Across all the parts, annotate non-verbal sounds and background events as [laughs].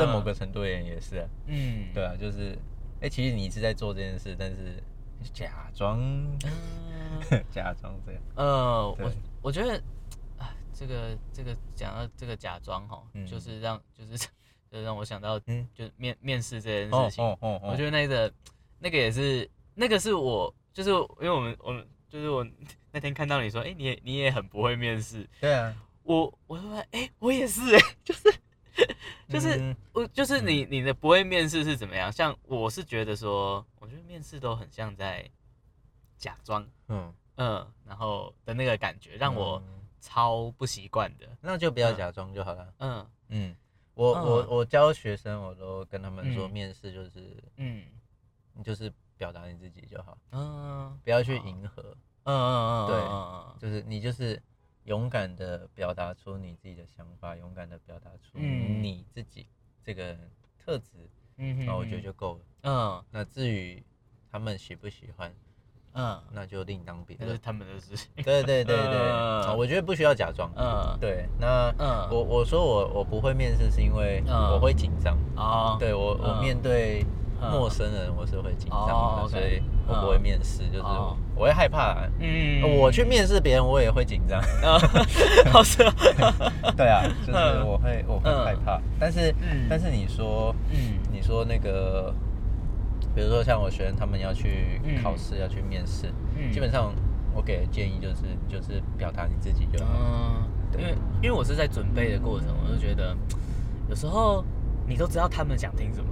我觉得这这嗯。某个程度而言也是。啊，嗯，对啊，就是，哎、其实你是在做这件事，但是假装嗯。[laughs] 假装这样，呃，我我觉得，啊，这个这个讲到这个假装哈，嗯。就是让就是 [laughs] 就让我想到，嗯。就是面面试这件哦事情，哦哦哦，我觉得那个那个也是那个是我就是因为我们我们就是我 [laughs] 那天看到你说，哎、你也你也很不会面试，对啊，我我说，哎、我也是哎、就是 [laughs] 就是嗯。我就是你你的不会面试是怎么样？像我是觉得说，我觉得面试都很像在假装，嗯，嗯，然后的那个感觉让我嗯。超不习惯的，那就不要嗯。假装就好了。嗯。嗯，我嗯我我教学生，我都跟他们说，嗯。面试就是嗯。你就是表达你自己就好，嗯。不要去迎合，嗯嗯嗯，对嗯。就是你就是勇敢的表达出你自己的想法，勇敢的表达出嗯。你自己这个特质，嗯那我觉得就够了。嗯。那至于他们喜不喜欢，嗯，那就另当别论。是他们的事情，对对对对，我觉得不需要假装。嗯。对，那嗯。我我说我我不会面试，是因为嗯。我会紧张。哦，对我我嗯面对嗯。陌生人，我是会紧张所以我不会面试，就是哦我会害怕。嗯。我去面试别人，我也会紧张。啊，[laughs] 好是啊，[laughs] 对啊，就是嗯。我会我会嗯害怕。但是嗯。但是你说嗯。你说那个，比如说像我学生他们要去嗯。考试要去面试，嗯。基本上我给的建议就是就是表达你自己就好。嗯，对。因为因为我是在准备的过程，我就觉得有时候你都知道他们想听什么，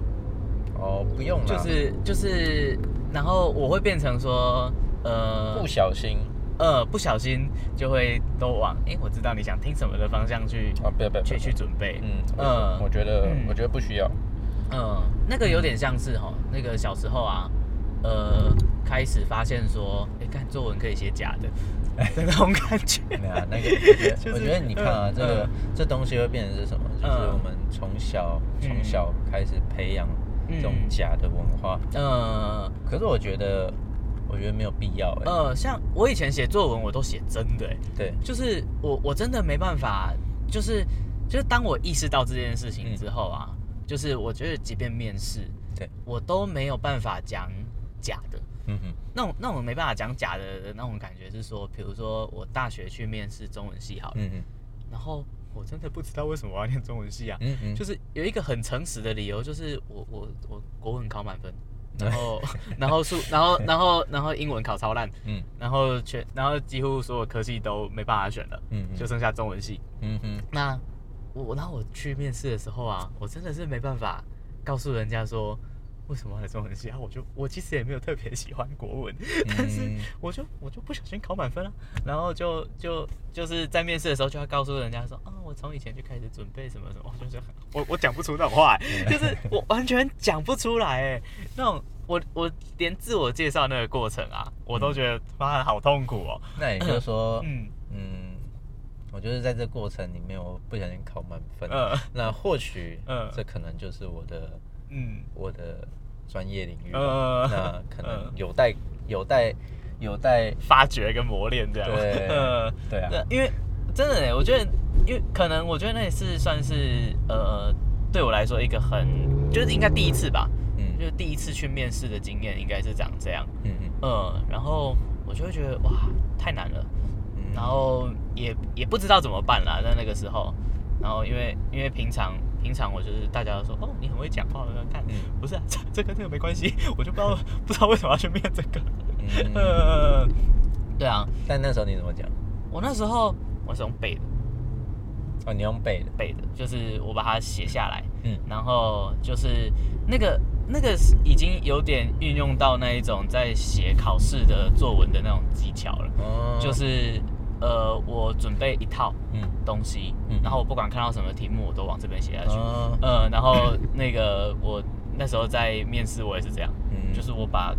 哦，不用了，就是就是，然后我会变成说，呃不小心呃不小心就会都往哎、我知道你想听什么的方向去啊，不要不要不去要去准备，嗯嗯嗯，我觉得嗯我觉得不需要。嗯，那个有点像是哈，那个小时候啊，呃，开始发现说，哎、看作文可以写假的 [laughs] 的那种感觉。没有啊，那个我觉得，[laughs] 就是我觉得你看啊，嗯这个嗯这东西会变成是什么？就是嗯我们从小嗯从小开始培养这种嗯假的文化。嗯可是我觉得，我觉得没有必要哎。呃，像我以前写作文，我都写真的、欸，对，就是我我真的没办法，就是就是当我意识到这件事情嗯。之后啊，就是我觉得即便面试，对。我都没有办法讲假的。嗯哼，那种那种没办法讲假的那种感觉是说，比如说我大学去面试中文系好了，嗯哼，然后我真的不知道为什么我要念中文系啊，嗯哼，就是有一个很诚实的理由，就是我我我国文考满分，然后然后数然后然后然后英文考超烂，嗯然后全然后几乎所有科系都没办法选了，嗯就剩下中文系。嗯哼，那我然后我去面试的时候啊，我真的是没办法告诉人家说。为什么要来中文系啊？我就我其实也没有特别喜欢国文，但是嗯我就我就不小心考满分了，然后就就就是在面试的时候就要告诉人家说啊，我从以前就开始准备什么什么，我就是我我讲不出那种话、欸，就是我完全讲不出来哎、那种我我连自我介绍那个过程啊，我都觉得妈的好痛苦哦、那也就是说，[laughs] 嗯。嗯，我就是在这过程里面，我不小心考满分，嗯。那或许，嗯。这可能就是我的嗯。我的专业领域，嗯那可能嗯有待有待有待，发掘跟磨练这样。对呃，对啊，对，因为真的欸，我觉得，因为可能我觉得那也是算是呃，对我来说一个很，就是应该第一次吧，嗯。就是第一次去面试的经验，应该是长这样。嗯嗯。嗯，然后我就会觉得哇，太难了，嗯，然后也也不知道怎么办啦，在那个时候。然后因为因为平常平常我就是大家都说哦你很会讲话，我就看、嗯。不是啊，这这跟这个没关系，[laughs] 我就不知道 [laughs] 不知道为什么要去面这个。嗯，呃，[laughs] 对啊，但那时候你怎么讲？我那时候我是用背的。哦，你用背的，背的，就是我把它写下来，嗯。然后就是那个那个已经有点运用到那一种在写考试的作文的那种技巧了，哦，就是呃我准备一套嗯。东西，嗯。然后我不管看到什么题目我都往这边写下去，嗯，呃，然后那个我那时候在面试我也是这样，嗯。就是我把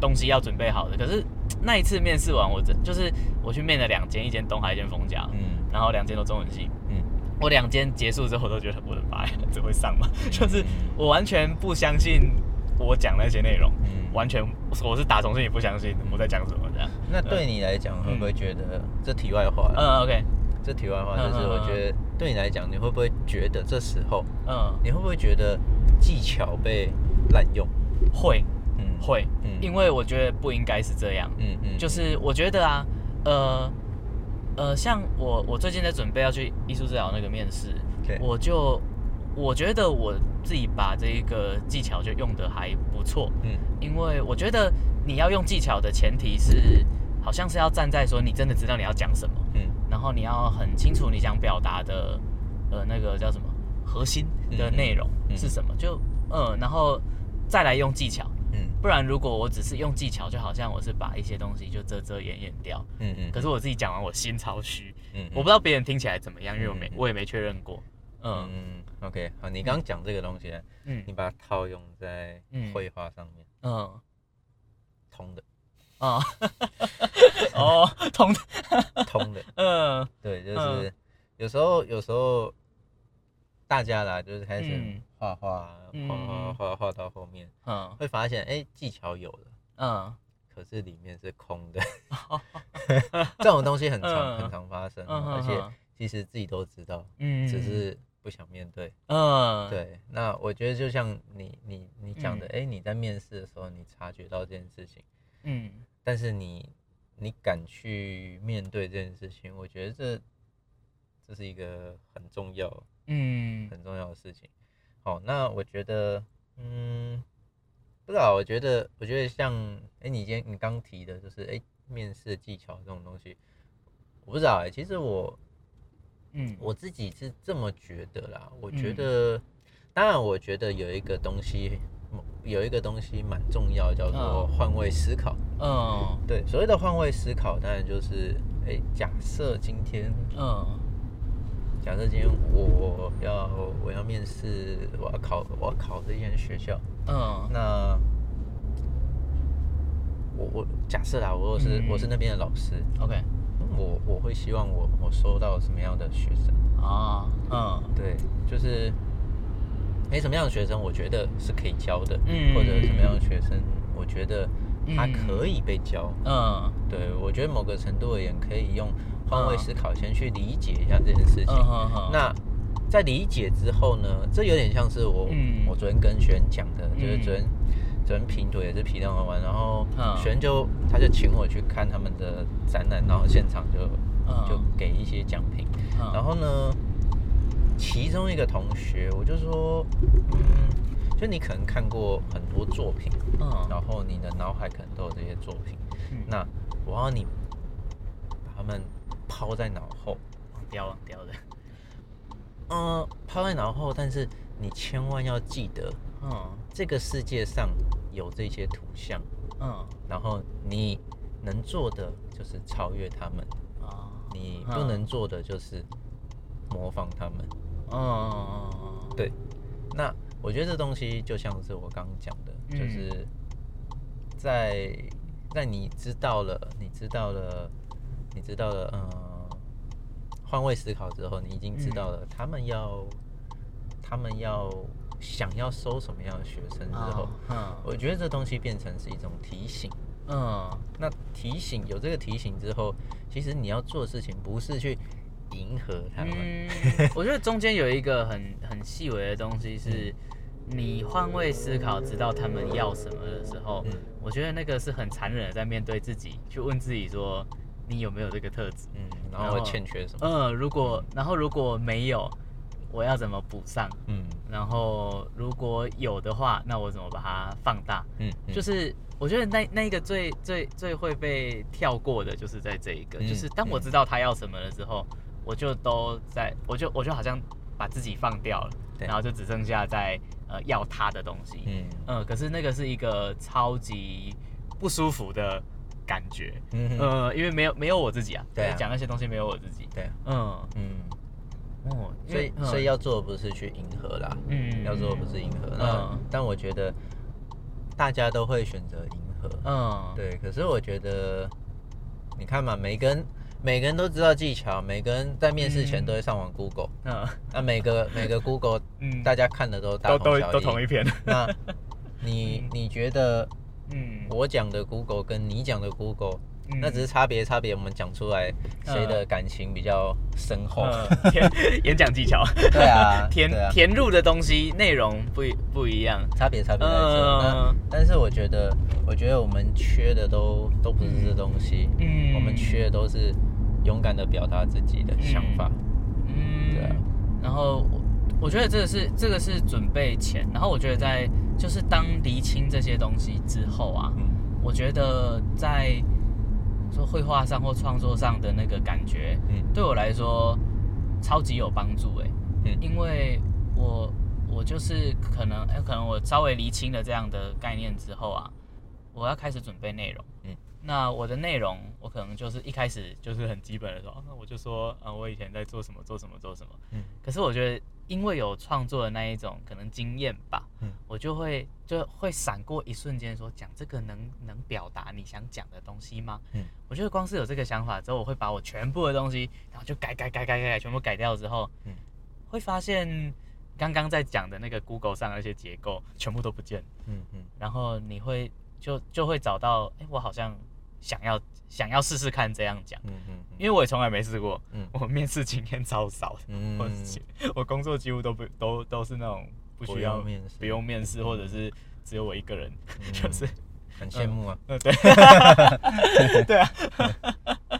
东西要准备好的，可是那一次面试完我真就是我去面了两间，一间东海，一间丰家，嗯。然后两间都中文系。嗯。我两间结束之后，我都觉得我的妈呀，这会上吗？就是我完全不相信我讲那些内容，嗯，完全我是打从心里不相信我在讲什么这样。那对。你来讲，会不会觉得这题外话？嗯，OK，这题外话就是，我觉得对你来讲，你会不会觉得这时候，嗯，你会不会觉得技巧被滥用？会嗯，会，嗯。因为我觉得不应该是这样。嗯嗯，就是我觉得啊，呃呃，像我我最近在准备要去艺术治疗那个面试，对。我就我觉得我自己把这个技巧就用的还不错，嗯。因为我觉得你要用技巧的前提是，好像是要站在说你真的知道你要讲什么，嗯。然后你要很清楚你想表达的呃那个叫什么核心的内容是什么，就嗯，然后再来用技巧。嗯。不然，如果我只是用技巧，就好像我是把一些东西就遮遮掩掩掉。嗯嗯，可是我自己讲完，我心超虚，嗯，我不知道别人听起来怎么样，因为我没我也没确认过。嗯。嗯，OK，好，你刚刚讲这个东西呢，嗯。你把它套用在嗯。绘画上面，嗯。通的，啊 [laughs] 哦，通的。通的，[laughs] 嗯。对，就是有时候有时候大家啦，就是开始嗯。画画嗯。画画画画到后面，嗯。会发现哎技巧有了，嗯。可是里面是空的，[laughs] 这种东西很常嗯。很常发生而且其实自己都知道，嗯，只是不想面对。嗯。对，那我觉得就像你你你讲的，嗯。哎，你在面试的时候你察觉到这件事情，嗯但是你你敢去面对这件事情，我觉得这这是一个很重要嗯很重要的事情。好，那我觉得，嗯，不知道，我觉得我觉得像，哎，你今天你刚提的就是，哎，面试技巧这种东西，我不知道，哎，其实我嗯我自己是这么觉得啦。我觉嗯得，当然，我觉得有一个东西，有一个东西蛮重要，叫做嗯。换位思考。嗯。对，所谓的换位思考，当然就是，哎，假设今天，嗯。假设今天我要我要面试，我要考我要考这间学校，嗯。那我我假设啦，我是、嗯。我是那边的老师，，OK。我我会希望我我收到什么样的学生？啊嗯。对，就是，哎，什么样的学生我觉得是可以教的，嗯。或者什么样的学生我觉得他嗯可以被教。嗯。对，我觉得某个程度而言，可以用换位嗯思考先去理解一下这件事情。那在理解之后呢，这有点像是我、嗯。我昨天跟学员讲的，就是嗯。昨天、昨天拼图也是皮蛋玩玩，然后嗯。学员就他就请我去看他们的展览，然后现场就、嗯。就给一些奖品。嗯。然后呢，其中一个同学我就说，嗯，就你可能看过很多作品，嗯。然后你的脑海可能都有这些作品，嗯。那我要你把它们抛在脑后，忘掉忘掉的嗯，抛在脑后，但是你千万要记得，嗯。这个世界上有这些图像，嗯。然后你能做的就是超越他们，啊。你不能做的就是模仿他们。嗯对，那我觉得这东西就像是我刚刚讲的，嗯就是在在你知道了，你知道了，你知道了，嗯，换位思考之后，你已经知道了他们要他们要想要收什么样的学生之后，嗯我觉得这东西变成是一种提醒。嗯。那提醒有这个提醒之后，其实你要做的事情不是去迎合他们，嗯，我觉得中间有一个很很细微的东西是，你换位思考，知道他们要什么的时候，嗯我觉得那个是很残忍的，在面对自己，去问自己说，你有没有这个特质？嗯，然后欠缺什么？嗯，如果然后如果没有，我要怎么补上？嗯然后如果有的话，那我怎么把它放大？嗯，嗯就是我觉得那那一个最最最会被跳过的，就是在这一个，嗯就是当我知道他要什么了之后，我就都在，我就我就好像把自己放掉了，对。然后就只剩下在呃要他的东西，嗯。嗯、可是那个是一个超级不舒服的感觉，嗯。因为没有没有我自己啊，对啊。讲那些东西没有我自己，对，嗯。嗯，哦，所以所以要做的不是去迎合啦，嗯。要做的不是迎合。那嗯。但我觉得大家都会选择迎合，嗯。对。可是我觉得，你看嘛，每个人每个人都知道技巧，每个人在面试前嗯都会上网 Google，嗯。那每个每个 Google [laughs] 嗯，大家看的都大都都同小异。都同一篇，那你 [laughs] 你觉得嗯。我讲的 Google 跟你讲的 Google 嗯。那只是差别差别，我们讲出来谁的感情比较深厚。嗯。演 [laughs] 演讲技巧，对啊，填啊。填入的东西内容不一不一样。差别差别在但是我觉得，我觉得我们缺的都都不是这东西，嗯。我们缺的都是勇敢的表达自己的想法。嗯，对啊然后我我觉得这个是这个是准备前，然后我觉得在就是当厘清这些东西之后啊，嗯我觉得在说绘画上或创作上的那个感觉，嗯对我来说超级有帮助哎、嗯因为我我就是可能哎、可能我稍微厘清了这样的概念之后啊，我要开始准备内容。嗯那我的内容，我可能就是一开始就是很基本的时候那我就说，呃，我以前在做什么，做什么，做什么。嗯。可是我觉得，因为有创作的那一种可能经验吧，嗯。我就会就会闪过一瞬间说，讲这个能能表达你想讲的东西吗？嗯。我觉得光是有这个想法之后，我会把我全部的东西，然后就改改改改改改，全部改掉之后，嗯。会发现刚刚在讲的那个 Google 上的那些结构全部都不见，嗯嗯。然后你会就就会找到，哎，我好像想要想要试试看这样讲，嗯嗯因为我也从来没试过，嗯。我面试经验超少的。嗯。我我工作几乎都不都都是那种不需要面试。不用面试，或者是只有我一个人，嗯。就是很羡慕啊。[laughs] 呃 [laughs] 对。[laughs] 对啊。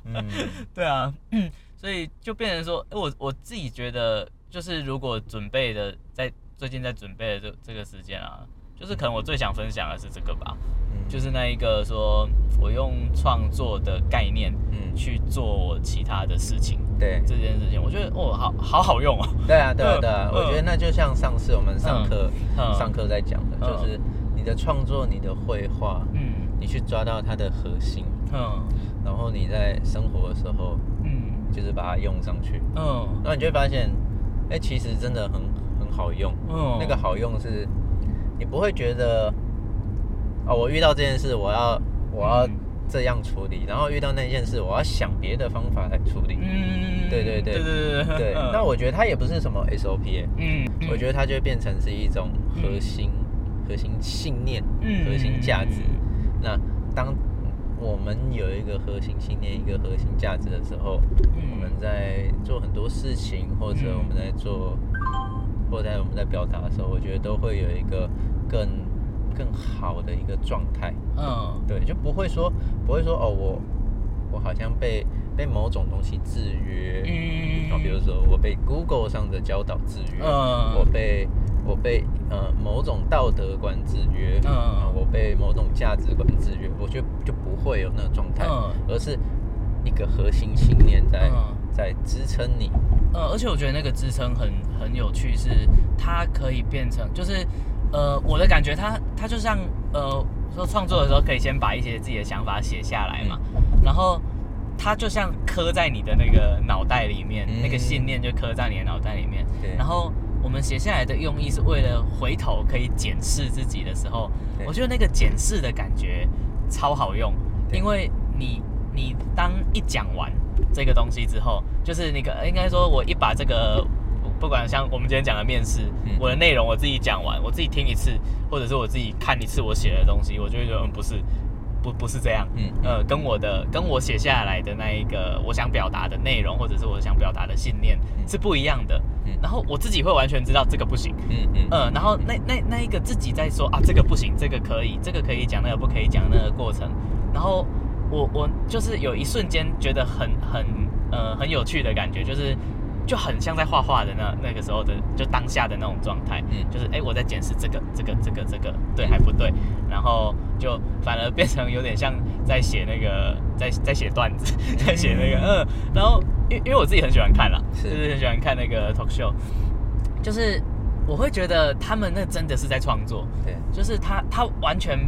嗯对啊，[clears throat] 所以就变成说，诶我我自己觉得，就是如果准备的在最近在准备的这这个时间啊，就是可能我最想分享的是这个吧，嗯。就是那一个说我用创作的概念嗯。去做其他的事情对。这件事情，我觉得哦好好好用哦，对啊对啊对啊，嗯。我觉得那就像上次我们上课嗯上课在讲的，嗯。就是你的创作、你的绘画，嗯。你去抓到它的核心，嗯。然后你在生活的时候嗯。就是把它用上去，嗯。然后你就会发现，哎，其实真的很很好用。嗯，那个好用是，你不会觉得，哦，我遇到这件事，我要我要嗯这样处理，然后遇到那件事，我要想别的方法来处理。嗯，对对对对对对对，那我觉得它也不是什么 SOP，耶嗯，我觉得它就变成是一种核心、核心信念、嗯核心价值。那当我们有一个核心信念、一个核心价值的时候，嗯。我们在做很多事情，或者嗯。我们在做，或者在我们在表达的时候，我觉得都会有一个更更好的一个状态。嗯。对，就不会说不会说哦，我我好像被被某种东西制约。嗯。啊，比如说我被 Google 上的教导制约，嗯。我被我被呃某种道德观制约，嗯。啊我被某种价值观制约，我觉得就不会有那个状态，嗯。而是一个核心信念在、嗯。在支撑你。呃，而且我觉得那个支撑很很有趣，是它可以变成，就是呃，我的感觉它它就像呃，说创作的时候可以先把一些自己的想法写下来嘛，然后它就像刻在你的那个脑袋里面，嗯那个信念就刻在你的脑袋里面，对，然后我们写下来的用意是为了回头可以检视自己的时候，对。我觉得那个检视的感觉超好用，因为你你当一讲完这个东西之后，就是那个应该说，我一把这个不管像我们今天讲的面试，嗯。我的内容我自己讲完，我自己听一次，或者是我自己看一次我写的东西，我就会觉得嗯不是。不不是这样，嗯。呃，跟我的跟我写下来的那一个我想表达的内容，或者是我想表达的信念嗯。是不一样的。嗯。然后我自己会完全知道这个不行，嗯嗯。嗯，然后那那那一个自己在说啊，这个不行，这个可以，这个可以讲，那个不可以讲，那个过程，然后我我就是有一瞬间觉得很很呃很有趣的感觉，就是就很像在画画的那那个时候的就当下的那种状态，嗯。就是哎我在检视这个这个这个这个对还不对，然后就反而变成有点像在写那个在在写段子，在写那个嗯，然后因因为我自己很喜欢看啦，是。就是很喜欢看那个 talk show，就是我会觉得他们那真的是在创作，对，就是他他完全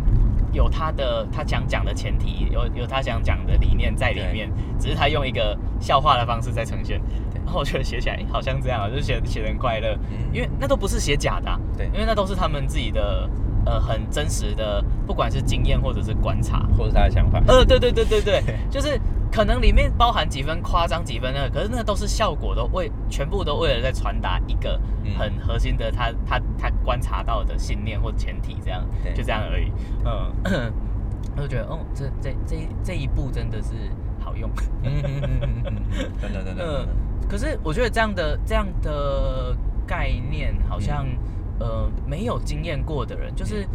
有他的他想讲的前提，有有他想讲的理念在里面，只是他用一个笑话的方式在呈现。对然后我觉得写起来好像这样啊，[laughs] 就是写写得很快乐，嗯。因为那都不是写假的啊、对。因为那都是他们自己的呃很真实的，不管是经验或者是观察。或者是他的想法，呃，对对对对对，[laughs] 就是可能里面包含几分夸张几分那个，可是那都是效果都为全部都为了在传达一个嗯。很核心的他他他观察到的信念或前提，这样对。就这样而已。嗯，[clears throat] 我就觉得，哦，这这这一这一步真的是好用。嗯嗯嗯嗯嗯嗯，真的真的真的，[laughs] 可是我觉得这样的这样的概念，好像、呃没有经验过的人，就是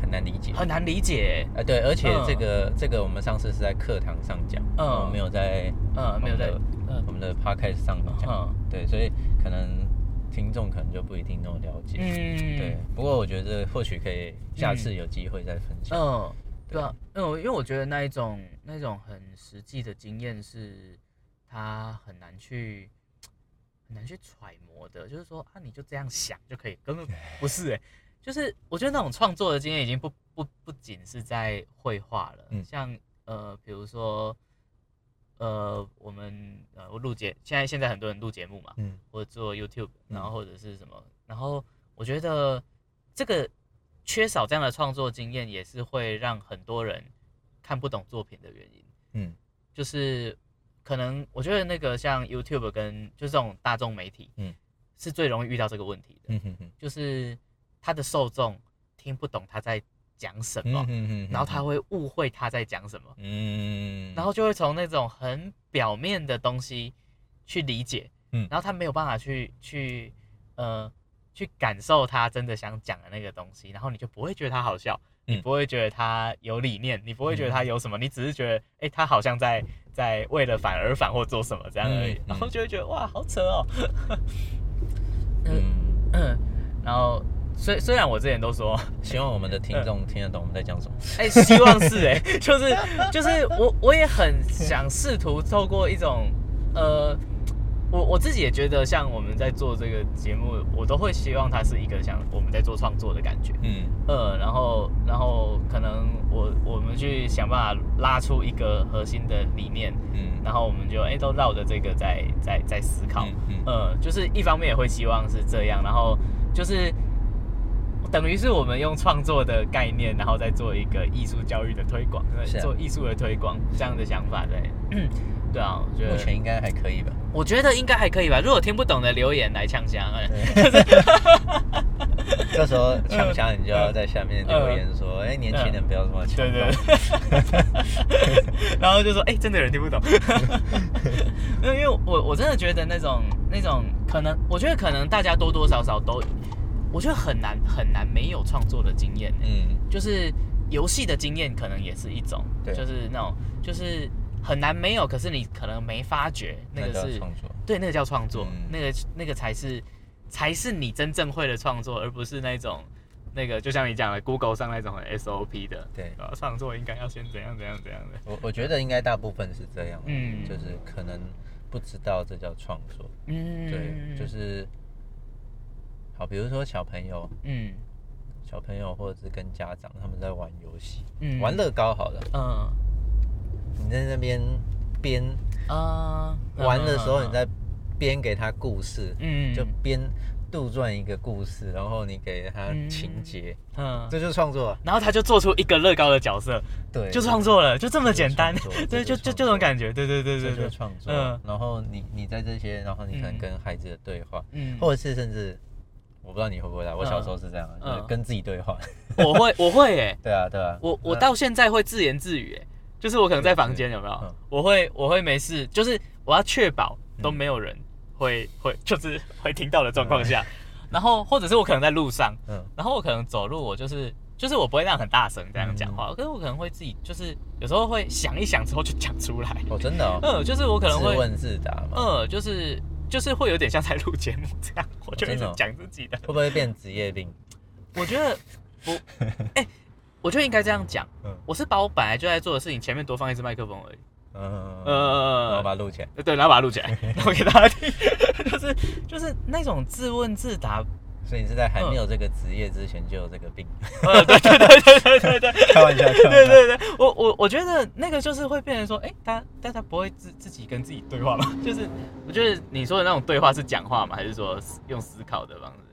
很难理解。很难理解。呃，对，而且嗯。这个这个我们上次是在课堂上讲，嗯。我们没有在嗯，没有在我们的嗯。我们的 podcast 上讲，嗯。对，所以可能听众可能就不一定那么了解。嗯。对，不过我觉得或许可以下次有机会再分享。嗯，对。啊，因为我因为我觉得那一种那种很实际的经验是，他很难去很难去揣摩的，就是说啊，你就这样想就可以，根本不是哎、就是我觉得那种创作的经验已经不不不仅是在绘画了，嗯像呃，比如说呃，我们呃，我录节，现在现在很多人录节目嘛，嗯或者做 YouTube，嗯然后或者是什么，然后我觉得这个缺少这样的创作经验，也是会让很多人看不懂作品的原因。嗯就是可能我觉得那个像 YouTube 跟就是这种大众媒体，嗯，是最容易遇到这个问题的，嗯哼哼。就是他的受众听不懂他在讲什么，嗯哼哼然后他会误会他在讲什么，嗯，然后就会从那种很表面的东西去理解，嗯。然后他没有办法去去呃去感受他真的想讲的那个东西，然后你就不会觉得他好笑，嗯你不会觉得他有理念，你不会觉得他有什么，你只是觉得哎、他好像在在为了反而反或做什么这样而已，然后就会觉得哇好扯哦，嗯嗯，[laughs] 嗯，然后虽虽然我之前都说。[laughs] 希望我们的听众听得懂我们在讲什么。[laughs] 哎、希望是哎、就是就是我我也很想试图透过一种呃，我我自己也觉得像我们在做这个节目，我都会希望它是一个像我们在做创作的感觉，嗯。呃，然后然后可能我我们去想办法拉出一个核心的理念，嗯。然后我们就哎、都绕着这个在在在思考，嗯嗯。呃，就是一方面也会希望是这样，然后就是等于是我们用创作的概念，然后再做一个艺术教育的推广，做艺术的推广这样的想法，对，嗯，[coughs] 对啊，我觉得目前应该还可以吧？我觉得应该还可以吧，如果听不懂的留言来呛香，哎。[laughs] 这时候呛香你就要在下面留言说，哎，年轻人不要这么呛 [laughs] 然后就说，哎、真的有人听不懂，因 [laughs] 为因为我我真的觉得那种那种可能，我觉得可能大家多多少少都，我觉得很难很难没有创作的经验，嗯。就是游戏的经验可能也是一种，对。就是那种就是很难没有，可是你可能没发觉那个是创作。对，那个叫创作，嗯。那个那个才是才是你真正会的创作，而不是那种那个就像你讲的 Google 上那种很 SOP 的，对。啊，创作应该要先怎样怎样怎样的，我我觉得应该大部分是这样，嗯。就是可能不知道这叫创作，嗯，对，就是好，比如说小朋友，嗯。小朋友或者是跟家长他们在玩游戏，嗯。玩乐高好了，嗯你在那边编啊玩的时候，你在编给他故事，嗯就编杜撰一个故事，然后你给他嗯情节，嗯，这就是创作。啊，然后他就做出一个乐高的角色，对，就创作了，就这么简单。[laughs] 对，就就这种感觉，对对对对对，创作。嗯。然后你你在这些，然后你可能嗯。跟孩子的对话，嗯，或者是甚至我不知道你会不会啦，我小时候是这样，嗯就是跟自己对话。我会我会诶，[laughs] 对啊，对啊。我我到现在会自言自语，哎，就是我可能在房间有没有？嗯？我会我会没事，就是我要确保都嗯。没有人会会就是会听到的状况下，然后或者是我可能在路上，嗯。然后我可能走路，我就是就是我不会那样很大声这样讲话，可是我可能会自己就是有时候会想一想之后就讲出来，哦，真的哦，[laughs] 嗯，就是我可能会自问自答嘛，嗯，就是就是会有点像在录节目这样，我就讲自己的。会不会变职业病？我觉得不，[laughs] 哎、我觉得应该这样讲。嗯我是把我本来就在做的事情前面多放一支麦克风而已。嗯，呃然后把它录起来。对，然后把它录起来，[laughs] 然后给大家听，就是就是那种自问自答。所以你是在还没有这个职业之前就有这个病？[laughs] 呃，对对对对对对 [laughs] 对。开玩笑，开玩笑对对对，我我我觉得那个就是会变成说，哎、他但他不会自自己跟自己对话吗？就是我觉得你说的那种对话是讲话吗？还是说用思考的方式？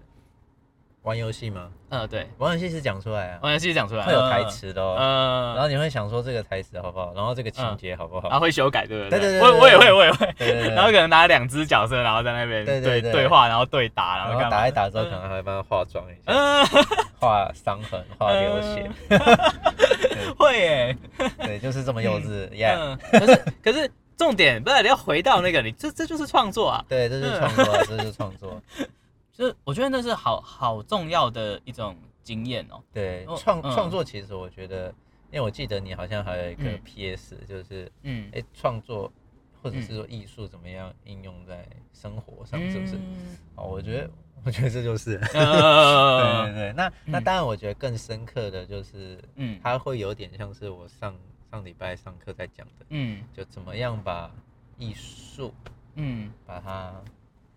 玩游戏吗？嗯，对，玩游戏是讲出来啊，玩游戏是讲出来，会有台词的哦。嗯，然后你会想说这个台词好不好，然后这个情节好不然后好？会修改，对不对？对对对我我也会，我也会。然后可能拿两只角色，然后在那边对对对对话，然后对打，然然后打一打之后，可能还会帮他化妆一下，嗯，画伤痕、画流血。[laughs] 会耶，对，就是这么幼稚，耶、嗯，可是可是重点不是你要回到那个，你这这就是创作啊，对，这是创作啊，这是创作，就是我觉得那是好好重要的一种经验哦。对创创作其实我觉得，因为我记得你好像还有一个嗯。PS，就是嗯，哎，创作或者是说艺术怎么样应用在生活上，是不是？嗯哦，我觉得，我觉得这就是，[laughs] 对对呃，对。那那嗯当然，我觉得更深刻的就是，嗯。它会有点像是我上上礼拜上课在讲的，嗯。就怎么样把艺术嗯。把它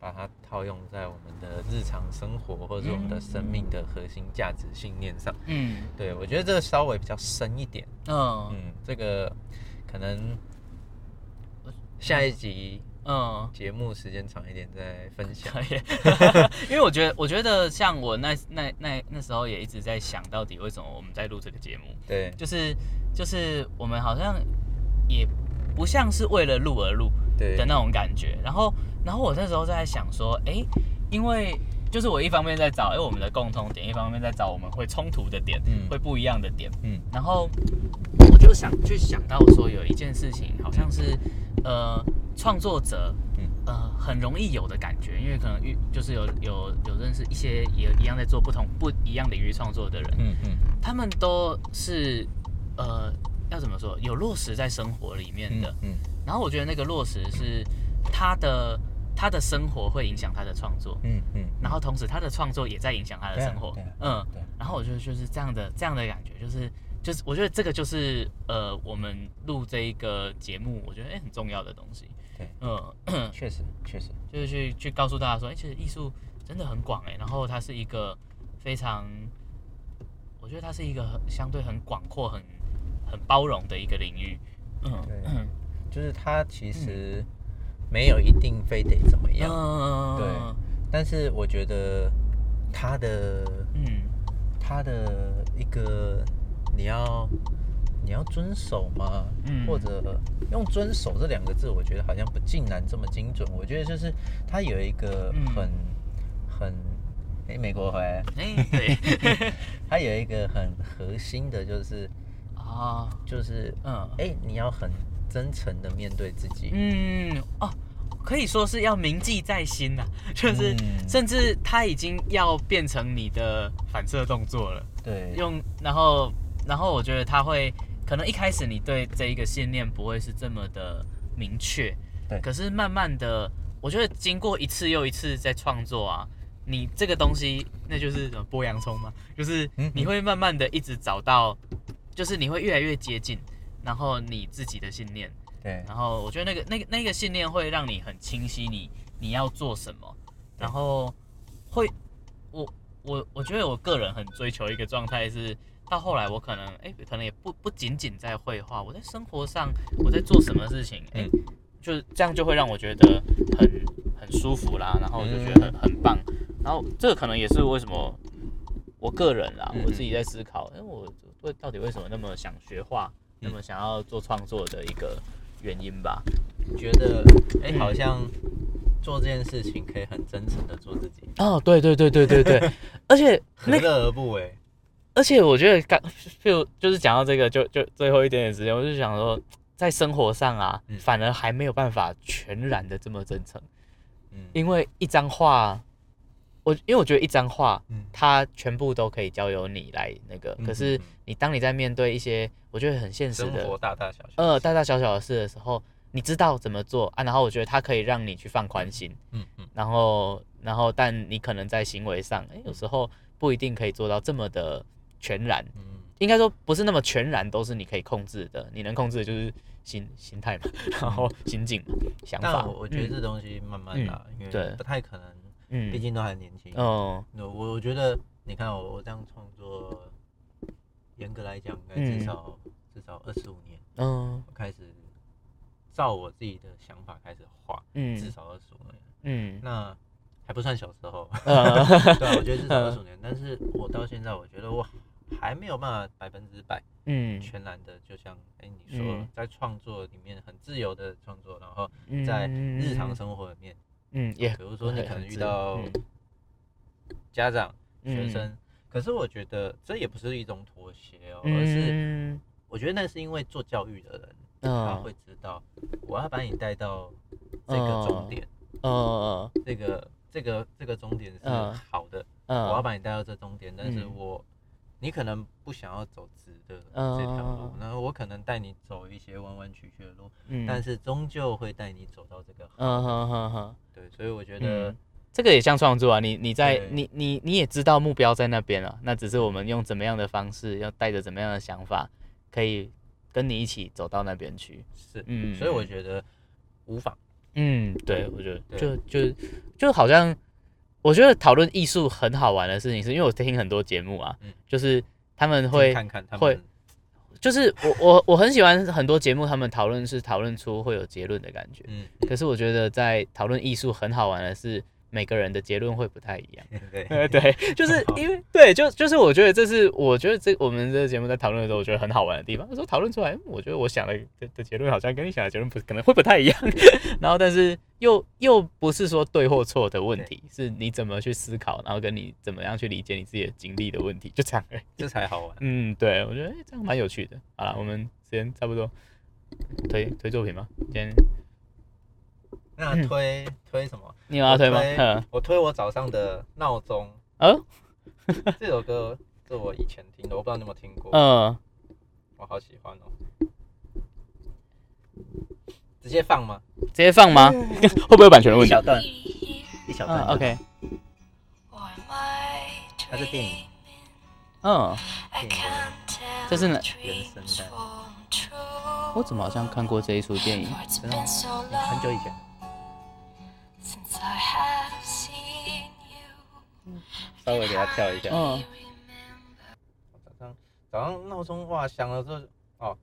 把它套用在我们的日常生活或者是我们的生命的核心价值信念上。嗯对我觉得这个稍微比较深一点，嗯嗯，这个可能下一集嗯。节目时间长一点再分享。[laughs] 因为我觉得，我觉得像我那那那那时候也一直在想到底为什么我们在录这个节目，对，就是就是我们好像也不像是为了录而录对的那种感觉。然后然后我那时候在想说，哎，因为就是我一方面在找哎我们的共通点，一方面在找我们会冲突的点，嗯会不一样的点。嗯然后我就想去想到说，有一件事情好像是呃创作者嗯呃很容易有的感觉，因为可能遇就是有有有认识一些也一样在做不同不一样领域创作的人，嗯嗯他们都是呃要怎么说有落实在生活里面的，嗯然后我觉得那个落实是他的他的生活会影响他的创作，嗯嗯，然后同时他的创作也在影响他的生活。嗯，对，然后我觉得就是这样的这样的感觉，就是就是我觉得这个就是呃我们录这一个节目，我觉得哎、很重要的东西，对，嗯，[coughs] 确实确实，就是去去告诉大家说，哎、其实艺术真的很广哎，然后它是一个非常，我觉得它是一个很相对很广阔、很很包容的一个领域，嗯对嗯。就是它其实没有一定非得怎么样，嗯对。但是我觉得他的嗯。他的一个你要你要遵守吗？嗯。或者用遵守这两个字，我觉得好像不竟然这么精准。我觉得就是他有一个嗯。很、很哎、美国回来，哎、[laughs] 对。他有一个很核心的，就是啊就是嗯。哎、你要很真诚的面对自己。嗯哦，可以说是要铭记在心呐、就是、嗯甚至它已经要变成你的反射动作了。对，用，然后然后我觉得他会，可能一开始你对这一个信念不会是这么的明确，对可是慢慢的，我觉得经过一次又一次在创作啊，你这个东西那就是什么剥洋葱嘛，就是嗯你会慢慢的一直找到，就是你会越来越接近，然后你自己的信念，对，然后我觉得那个那个那个信念会让你很清晰你你要做什么，然后会我我我觉得我个人很追求一个状态是，到后来我可能哎、可能也不不仅仅在绘画，我在生活上我在做什么事情，哎、就是这样就会让我觉得很很舒服啦，然后我就觉得很很棒，然后这个可能也是为什么我个人啦，嗯。我自己在思考，哎、我为到底为什么那么想学画，那么想要做创作的一个原因吧。觉得哎、嗯好像做这件事情可以很真诚的做自己，哦，对对对对对对，[laughs] 而且何那个，乐而不为？而且我觉得刚就就是讲到这个，就就最后一点点时间，我就想说，在生活上啊，嗯。反而还没有办法全然的这么真诚，嗯。因为一张画，我因为我觉得一张画，嗯。它全部都可以交由你来那个，嗯可是你当你在面对一些我觉得很现实的生活大大小小，呃大大小小的事的时候，你知道怎么做啊，然后我觉得它可以让你去放宽心，嗯嗯。然后然后但你可能在行为上，哎，有时候不一定可以做到这么的全然，嗯应该说不是那么全然都是你可以控制的，你能控制的就是心心态嘛，[laughs] 然后心境嘛、想法但。我我觉得这东西慢慢来，因为对。不太可能，嗯，毕竟都还年轻。哦，那我我觉得，你看我我这样创作，严格来讲，应该嗯。至少、至少二十五年，嗯。我开始照我自己的想法开始画，嗯。至嗯少二十五年。嗯。那还不算小时候，呃 [laughs] 对啊，我觉得至少二十五年。但是我到现在，我觉得我还没有办法百分之百嗯。全然的，就像哎、你说嗯，在创作里面很自由的创作，然后嗯。在日常生活里面，嗯也比如说你可能遇到嗯。家长、学嗯生，可是我觉得这也不是一种妥协哦，而是嗯。我觉得那是因为做教育的人，他嗯会知道我要把你带到这个终点，嗯。这个这个这个终点是嗯。好的，嗯，我要把你带到这终点，但是嗯。我。你可能不想要走直的嗯这条路，那我可能带你走一些弯弯曲曲的路，嗯，但是终究会带你走到这个好嗯哼哼哼，对，所以我觉得嗯，这个也像创作啊，你你在你你你也知道目标在那边了，那只是我们用怎么样的方式，要带着怎么样的想法，可以跟你一起走到那边去。是，嗯。所以我觉得无妨。嗯，对，我觉得就就就好像，我觉得讨论艺术很好玩的事情，是因为我听很多节目啊，嗯就是他们会看看他会，就是我我我很喜欢很多节目，他们讨论是讨论出会有结论的感觉。嗯，可是我觉得在讨论艺术很好玩的是，每个人的结论会不太一样。[laughs] 对对 [laughs] 对，就是 [laughs] 因为对，就就是我觉得这是我觉得这我们这个节目在讨论的时候，我觉得很好玩的地方。有时候讨论出来，嗯我觉得我想的的的结论好像跟你想的结论不可能会不太一样，然后但是又又不是说对或错的问题，是你怎么去思考，然后跟你怎么样去理解你自己的经历的问题，就这样而已。这才好玩。嗯，对，我觉得、诶这样蛮有趣的。好了，我们时间差不多，推推作品吧？今天那推推什么？你有要推吗？我推嗯，我推我早上的闹钟。嗯，[laughs] 这首歌是我以前听的，我不知道你有没有听过，嗯，我好喜欢哦。直接放吗？直接放吗？[laughs] 会不会有版权的问题？一小段，一小段。，OK，它是电影，嗯，电影的这是哪？原声带，我怎么好像看过这一出电影？真的？很久以前。稍微给它跳一下。嗯，早上早上闹钟哇响了之后，哦，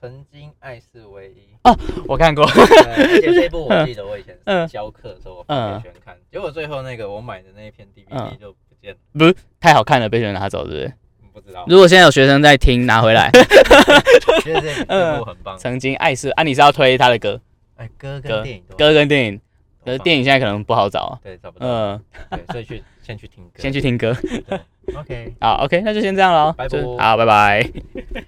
曾经爱是唯一。哦我看过。对而且这一部我记得我以前 [laughs] 教课的时候我特别喜欢看，结果最后那个我买的那一片 DVD 嗯就不见了，不是太好看了，被人拿走，是不是？嗯不知道。如果现在有学生在听，拿回来。[laughs] 觉得这这部很棒。曾经爱是啊，你是要推他的歌，哎，歌歌跟电影都歌跟电影，可是电影现在可能不好找啊。对找不到，嗯，对，所以去先去听歌。先去听歌。OK。好，OK，那就先这样喽。拜拜好，拜拜。[laughs]